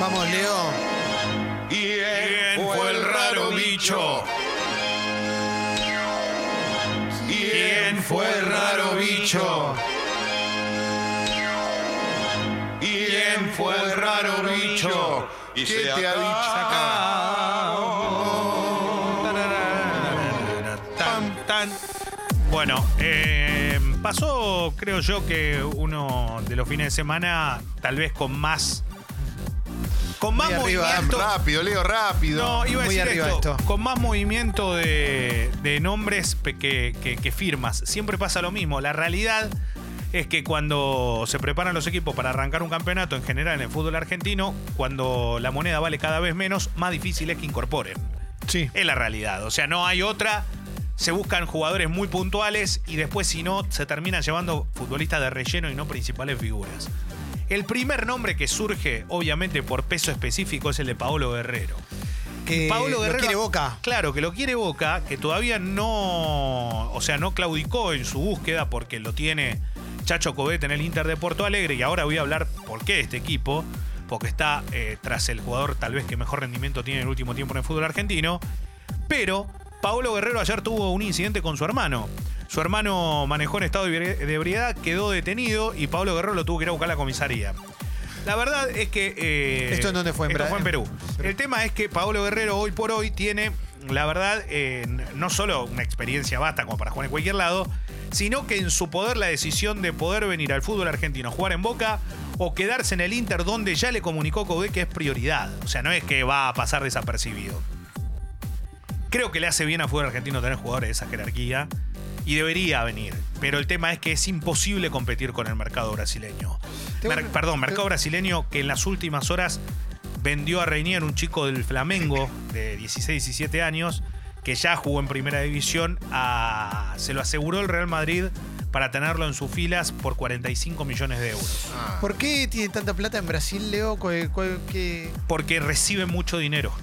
Vamos, Leo. ¿Quién fue el raro bicho? ¿Quién fue el raro bicho? ¿Quién fue el raro bicho? Y ¿Qué se te ha Tan, tan. Bueno, eh, pasó, creo yo, que uno de los fines de semana, tal vez con más. Con más Muy arriba, movimiento. Rápido, Leo, rápido. No, iba a Muy decir arriba esto, esto. Con más movimiento de, de nombres pe- que, que- que firmas. Siempre pasa lo mismo. La realidad es que cuando se preparan los equipos para arrancar un campeonato, en general en el fútbol argentino, cuando la moneda vale cada vez menos, más difícil es que incorporen. Sí. Es la realidad. O sea, no hay otra. Se buscan jugadores muy puntuales y después, si no, se terminan llevando futbolistas de relleno y no principales figuras. El primer nombre que surge, obviamente por peso específico, es el de Paolo Guerrero. Que Paolo lo Guerrero. quiere Boca. Claro, que lo quiere Boca, que todavía no. O sea, no claudicó en su búsqueda porque lo tiene Chacho Cobet en el Inter de Porto Alegre. Y ahora voy a hablar por qué este equipo. Porque está eh, tras el jugador tal vez que mejor rendimiento tiene en el último tiempo en el fútbol argentino. Pero Paolo Guerrero ayer tuvo un incidente con su hermano. Su hermano manejó en estado de ebri- de ebriedad, quedó detenido y Pablo Guerrero lo tuvo que ir a buscar a la comisaría. La verdad es que. eh, ¿Esto en dónde fue? ¿En esto fue en Perú. Perú. El tema es que Pablo Guerrero hoy por hoy tiene, la verdad, eh, no solo una experiencia basta como para jugar en cualquier lado, sino que en su poder la decisión de poder venir al fútbol argentino, jugar en Boca o quedarse en el Inter donde ya le comunicó Codé que es prioridad. O sea, no es que va a pasar desapercibido. Creo que le hace bien al fútbol argentino tener jugadores de esa jerarquía y debería venir. Pero el tema es que es imposible competir con el mercado brasileño. Mer- perdón, mercado brasileño que en las últimas horas vendió a Reinier, un chico del Flamengo de 16, 17 años, que ya jugó en primera división, a- se lo aseguró el Real Madrid para tenerlo en sus filas por 45 millones de euros. Ah, ¿Por qué tiene tanta plata en Brasil, Leo? ¿Cuál- cuál- qué- Porque recibe mucho dinero.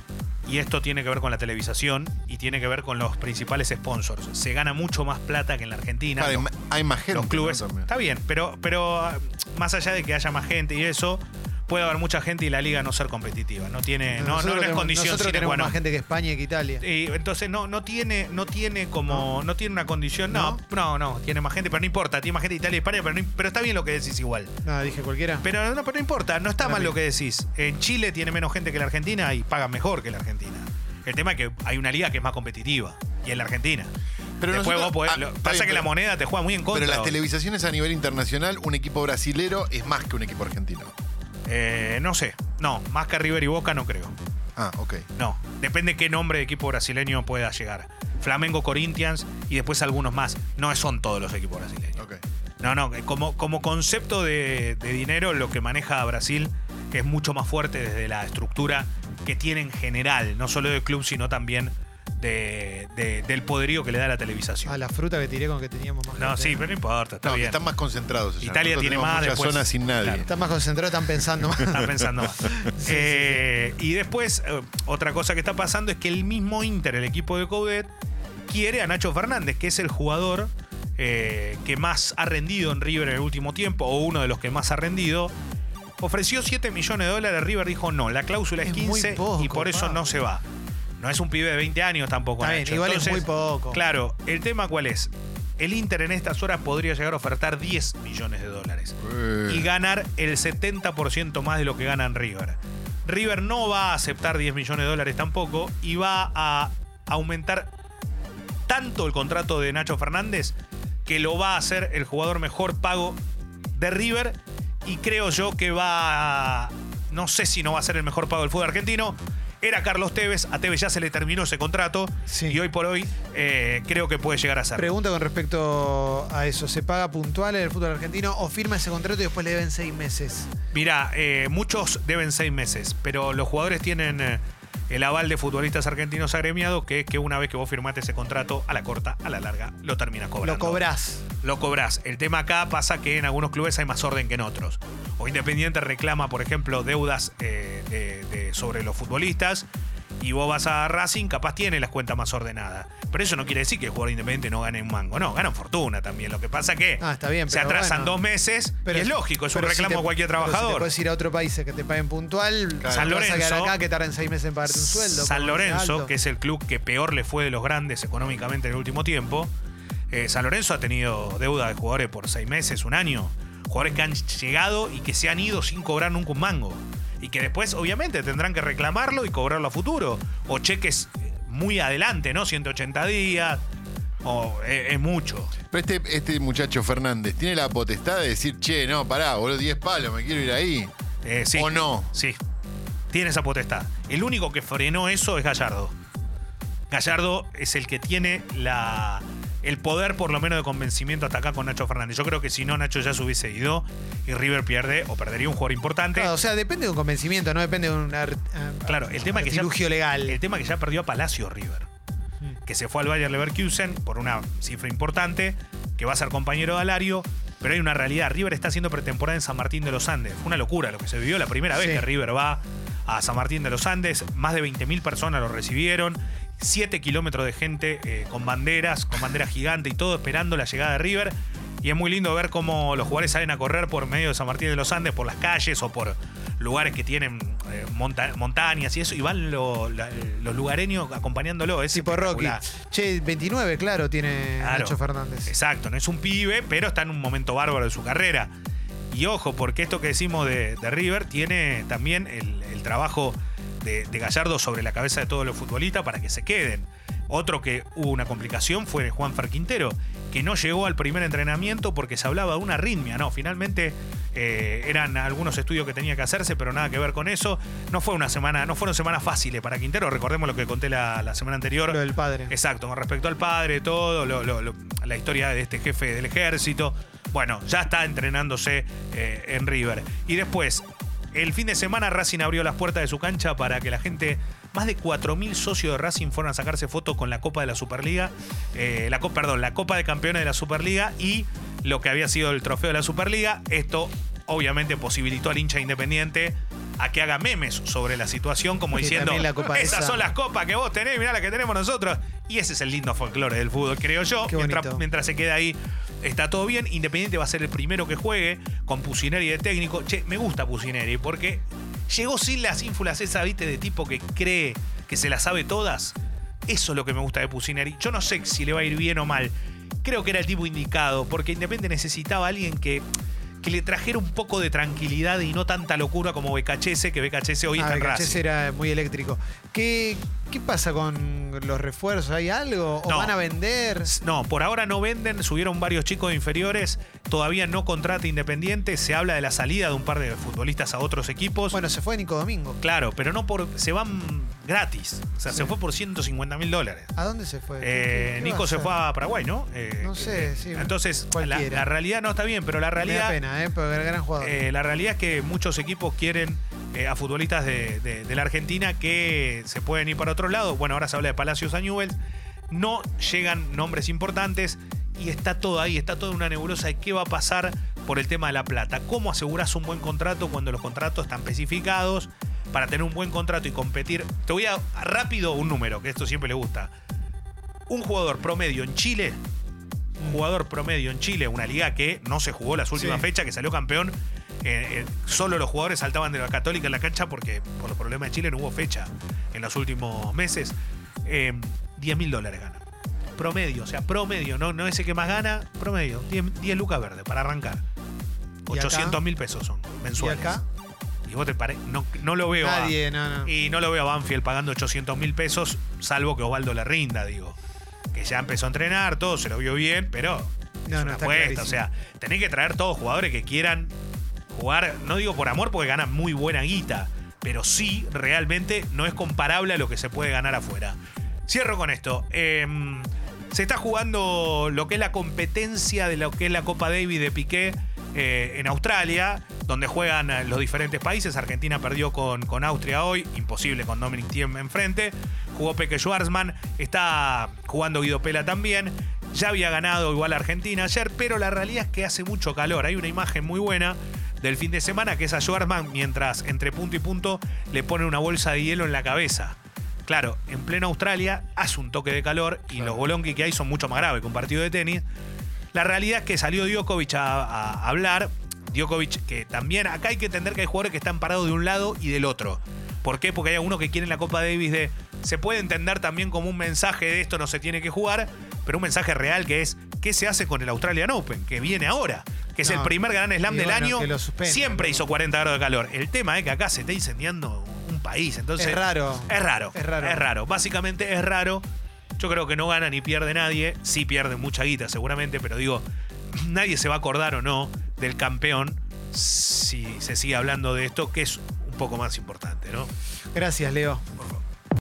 Y esto tiene que ver con la televisación y tiene que ver con los principales sponsors. Se gana mucho más plata que en la Argentina. hay, Los- ma- hay más gente. los clubes. ¿no? Está bien, pero, pero ah, más allá de que haya más gente y eso, puede haber mucha gente y la liga no ser competitiva. No tiene, no, no, es condición Nosotros sine tenemos qua non. más gente que España y que Italia. Y entonces no, no tiene, no tiene como, no, tiene una condición. No, no, no, tiene más gente, pero no importa, tiene más gente de Italia y España, pero, no- pero está bien lo que decís igual. Nada, dije cualquiera. Pero no, pero no importa, no está Para mal mí. lo que decís. En Chile tiene menos gente que la Argentina y pagan mejor que la Argentina. El tema es que hay una liga que es más competitiva y es la Argentina. Pero Después nosotros- vos podés- ah, lo- pasa bien, que la moneda te juega muy en contra. Pero las televisaciones a nivel internacional, un equipo brasilero es más que un equipo argentino. Eh, no sé, no, más que River y Boca no creo. Ah, ok. No, depende qué nombre de equipo brasileño pueda llegar. Flamengo, Corinthians y después algunos más. No son todos los equipos brasileños. ok. No, no, como, como concepto de, de dinero, lo que maneja Brasil es mucho más fuerte desde la estructura que tiene en general, no solo del club, sino también de- de- del poderío que le da la televisación. Ah, la fruta que tiré con que teníamos más No, gente. sí, pero no importa, está No, bien. están más concentrados. allá. Italia Nosotros tiene más, después- zonas sin nadie. claro. Están más concentrados, están pensando más. Están pensando más. Eh, y después, eh, otra cosa que está pasando es que el mismo Inter, el equipo de Coudet, quiere a Nacho Fernández, que es el jugador eh, que más ha rendido en River en el último tiempo, o uno de los que más ha rendido. Ofreció 7 millones de dólares, River dijo no, la cláusula es Es muy 15 poco, y por eso no se va. No es un pibe de 20 años tampoco. Está bien, igual es muy poco. Claro, el tema cuál es. El Inter en estas horas podría llegar a ofertar 10 millones de dólares Eh, y ganar el 70% más de lo que gana en River. River no va a aceptar 10 millones de dólares tampoco y va a aumentar tanto el contrato de Nacho Fernández que lo va a hacer el jugador mejor pago de River y creo yo que va a, no sé si no va a ser el mejor pago del fútbol argentino. Era Carlos Tevez, a Tevez ya se le terminó ese contrato Sí. y hoy por hoy eh, creo que puede llegar a ser. Pregunta con respecto a eso. ¿Se paga puntual en el fútbol argentino o firma ese contrato y después le deben seis meses? Mira, eh, muchos deben seis meses, pero los jugadores tienen eh, el aval de futbolistas argentinos agremiados, que es que una vez que vos firmaste ese contrato, a la corta, a la larga, lo terminas cobrando. Lo cobrás. Lo cobrás. El tema acá pasa que en algunos clubes hay más orden que en otros. O Independiente reclama, por ejemplo, deudas eh, de- de- sobre los futbolistas Y vos vas a Racing, capaz tiene las cuentas más ordenadas. Pero eso no quiere decir que el jugador independiente no gane un mango. No, ganan fortuna también. Lo que pasa que Ah, está bien, se atrasan bueno. dos meses y es lógico, es un si reclamo te- a cualquier Si trabajador. te puedes ir a otro país que te paguen puntual, Claro. San Lorenzo, acá que tarden seis meses en pagarte un sueldo. San Lorenzo, que es el club que peor le fue de los grandes económicamente en el último tiempo. eh, San Lorenzo ha tenido deuda de jugadores por seis meses, un año. Jugadores que han llegado y que se han ido sin cobrar nunca un mango. Y que después, obviamente, tendrán que reclamarlo y cobrarlo a futuro. O cheques muy adelante, ¿no? 180 días. O eh, es mucho. Pero este, este muchacho Fernández tiene la potestad de decir, che, no, pará, boludo, 10 palos, me quiero ir ahí. Eh, sí. ¿O no? Sí. Tiene esa potestad. El único que frenó eso es Gallardo. Gallardo es el que tiene la, el poder, por lo menos, de convencimiento hasta acá con Nacho Fernández. Yo creo que si no, Nacho ya se hubiese ido y River pierde o perdería un jugador importante. Claro, o sea, depende de un convencimiento, no depende de un ar- Claro, el tema, que ya, legal. el tema que ya perdió a Palacio River. Que se fue al Bayer Leverkusen por una cifra importante, que va a ser compañero de Alario. Pero hay una realidad. River está haciendo pretemporada en San Martín de los Andes. Fue una locura lo que se vivió la primera vez Sí. que River va a San Martín de los Andes. Más de 20.000 personas lo recibieron. 7 kilómetros de gente eh, con banderas, con banderas gigantes y todo esperando la llegada de River. Y es muy lindo ver cómo los jugadores salen a correr por medio de San Martín de los Andes, por las calles o por lugares que tienen eh, monta- montañas y eso. Y van lo- la- los lugareños acompañándolo. Es tipo Rocky. Che, 29, claro, tiene Claro. Nacho Fernández. Exacto, no es un pibe, pero está en un momento bárbaro de su carrera. Y ojo, porque esto que decimos de, de River tiene también el, el trabajo de, de Gallardo sobre la cabeza de todos los futbolistas para que se queden. Otro que hubo una complicación fue Juan Quintero, que no llegó al primer entrenamiento porque se hablaba de una arritmia. No, finalmente eh, eran algunos estudios que tenía que hacerse, pero nada que ver con eso. No fue una semana, no fueron semanas fáciles para Quintero. Recordemos lo que conté la, la semana anterior. Lo del padre. Exacto, con respecto al padre, todo, lo- lo- lo- la historia de este jefe del ejército. Bueno, ya está entrenándose eh, en River. Y después, el fin de semana Racing abrió las puertas de su cancha para que la gente, más de 4.000 socios de Racing fueron a sacarse fotos con la Copa de la Superliga, eh, la, perdón, la Copa de Campeones de la Superliga y lo que había sido el trofeo de la Superliga. Esto obviamente posibilitó al hincha independiente a que haga memes sobre la situación, como diciendo, esas esa- son las copas que vos tenés, mirá la que tenemos nosotros. Y ese es el lindo folclore del fútbol, creo yo. Mientras se queda ahí, está todo bien. Independiente va a ser el primero que juegue con Pusineri de técnico. Che, me gusta Pusineri porque llegó sin las ínfulas esa, viste, de tipo que cree que se las sabe todas. Eso es lo que me gusta de Pusineri. Yo no sé si le va a ir bien o mal. Creo que era el tipo indicado, porque Independiente necesitaba a alguien que, que le trajera un poco de tranquilidad y no tanta locura como Becachese, que Becachese hoy Ah, está en Racing. era muy eléctrico. ¿Qué, ¿Qué pasa con los refuerzos? ¿Hay algo? ¿O No. van a vender? No, por ahora no venden, subieron varios chicos de inferiores, todavía no contrata Independiente, se habla de la salida de un par de futbolistas a otros equipos. Bueno, se fue Nico Domingo. claro, pero no por. se van gratis. O sea, Sí. se fue por 150 mil dólares. ¿A dónde se fue? ¿Qué- Eh, Nico se fue a Paraguay, ¿no? Eh, No sé, eh, sí. Entonces, la, realidad no está bien, pero la Me da realidad. pena, ¿eh? Porque era gran jugador. Eh, la realidad es que muchos equipos quieren a futbolistas de, de- de la Argentina que se pueden ir para otro lado. Bueno, ahora se habla de Palacios a Newell's. No llegan nombres importantes y está todo ahí, está toda una nebulosa de qué va a pasar por el tema de la plata. ¿Cómo aseguras un buen contrato cuando los contratos están especificados? Para tener un buen contrato y competir. Te voy a rápido un número, que esto siempre le gusta. Un jugador promedio en Chile un jugador promedio en Chile, una liga que no se jugó las últimas Sí. fechas, que salió campeón. eh, eh, solo los jugadores saltaban de la Católica en la cancha porque por los problemas de Chile no hubo fecha en los últimos meses. Eh, 10 mil dólares gana. Promedio, o sea, promedio, no, no ese que más gana, promedio. 10, 10 lucas verdes para arrancar. ¿Y acá? 800 mil pesos son ¿Y mensuales. acá? Y vos te pare... no, no lo veo. a- Nadie, no, no. y no lo veo a Banfield pagando 800 mil pesos, salvo que Osvaldo le rinda, digo. Que ya empezó a entrenar, todo se lo vio bien, pero es No, no, una está apuesta. clarísimo. O sea, tenés que traer todos jugadores que quieran jugar, no digo por amor porque ganan muy buena guita, pero sí, realmente no es comparable a lo que se puede ganar afuera. Cierro con esto. Em, se está jugando lo que es la competencia de lo que es la Copa Davis de Piqué eh, en Australia, donde juegan eh, los diferentes países. Argentina perdió con, con Austria hoy, imposible con Dominic Thiem enfrente. Jugó Peque Schwarzman, está jugando Guido Pela también. Ya había ganado igual Argentina ayer, pero la realidad es que hace mucho calor. Hay una imagen muy buena del fin de semana que es a Schwarzman mientras entre punto y punto le pone una bolsa de hielo en la cabeza. Claro, en pleno Australia hace un toque de calor y los bolonqui que hay son mucho más graves que un partido de tenis. La realidad es que salió Djokovic a, a hablar. Djokovic, que también acá hay que entender que hay jugadores que están parados de un lado y del otro. ¿Por qué? Porque hay algunos que quieren la Copa Davis de. Se puede entender también como un mensaje de esto no se tiene que jugar, pero un mensaje real que es ¿qué se hace con el Australian Open? Que viene ahora, que es el primer Gran Slam del bueno, año. Siempre ¿no? hizo 40 grados de calor. El tema es que acá se está incendiando un país. Entonces, Es raro. Es raro. Es raro. Es raro. Básicamente es raro. Yo creo que no gana ni pierde nadie. Sí pierde mucha guita seguramente, pero digo, nadie se va a acordar o no del campeón si se sigue hablando de esto, que es un poco más importante, ¿no? Gracias, Leo.